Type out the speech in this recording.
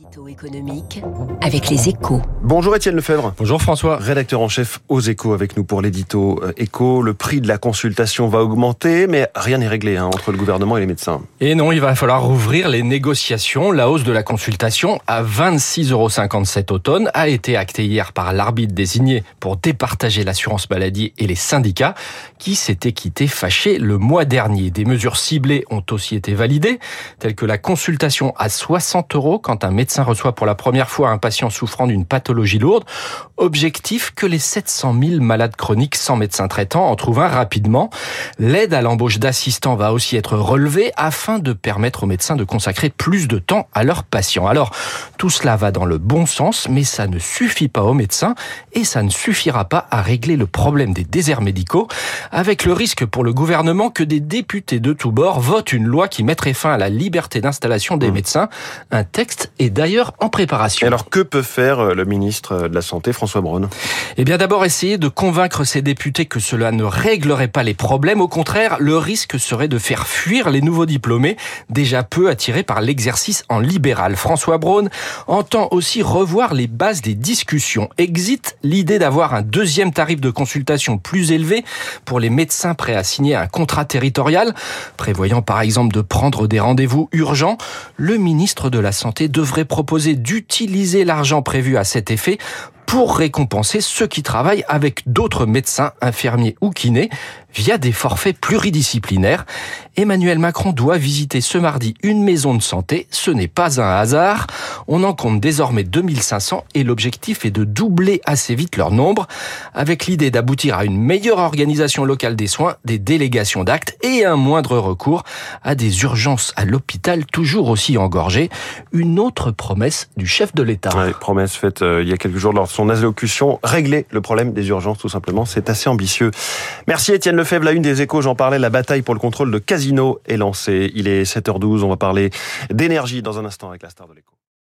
L'édito économique avec les échos. Bonjour Étienne Lefebvre. Bonjour François. Rédacteur en chef aux échos avec nous pour l'édito euh, écho. Le prix de la consultation va augmenter, mais rien n'est réglé hein, entre le gouvernement et les médecins. Et non, il va falloir rouvrir les négociations. La hausse de la consultation à 26,57 euros cet automne a été actée hier par l'arbitre désigné pour départager l'assurance maladie et les syndicats qui s'étaient quittés fâchés le mois dernier. Des mesures ciblées ont aussi été validées, telles que la consultation à 60 euros quand un médecin reçoit pour la première fois un patient souffrant d'une pathologie lourde. Objectif que les 700 000 malades chroniques sans médecin traitant en trouvent un rapidement. L'aide à l'embauche d'assistants va aussi être relevée afin de permettre aux médecins de consacrer plus de temps à leurs patients. Alors, tout cela va dans le bon sens, mais ça ne suffit pas aux médecins et ça ne suffira pas à régler le problème des déserts médicaux, avec le risque pour le gouvernement que des députés de tous bords votent une loi qui mettrait fin à la liberté d'installation des mmh. médecins. Un texte est d'ailleurs en préparation. Et alors que peut faire euh, le ministre de la Santé, François Braun? Eh bien d'abord essayer de convaincre ces députés que cela ne réglerait pas les problèmes. Au contraire, le risque serait de faire fuir les nouveaux diplômés, déjà peu attirés par l'exercice en libéral. François Braun entend aussi revoir les bases des discussions. Exit l'idée d'avoir un deuxième tarif de consultation plus élevé pour les médecins prêts à signer un contrat territorial, prévoyant par exemple de prendre des rendez-vous urgents. Le ministre de la Santé devrait proposer d'utiliser l'argent prévu à cet effet pour récompenser ceux qui travaillent avec d'autres médecins, infirmiers ou kinés via des forfaits pluridisciplinaires. Emmanuel Macron doit visiter ce mardi une maison de santé. Ce n'est pas un hasard. On en compte désormais 2500 et l'objectif est de doubler assez vite leur nombre avec l'idée d'aboutir à une meilleure organisation locale des soins, des délégations d'actes et un moindre recours à des urgences à l'hôpital toujours aussi engorgées. Une autre promesse du chef de l'État. promesse faite euh, il y a quelques jours lors de son allocution. Régler le problème des urgences tout simplement. C'est assez ambitieux. Merci Étienne Lefebvre, la une des échos, j'en parlais, la bataille pour le contrôle de Casino est lancée. Il est 7h12, on va parler d'énergie dans un instant avec la star de l'écho.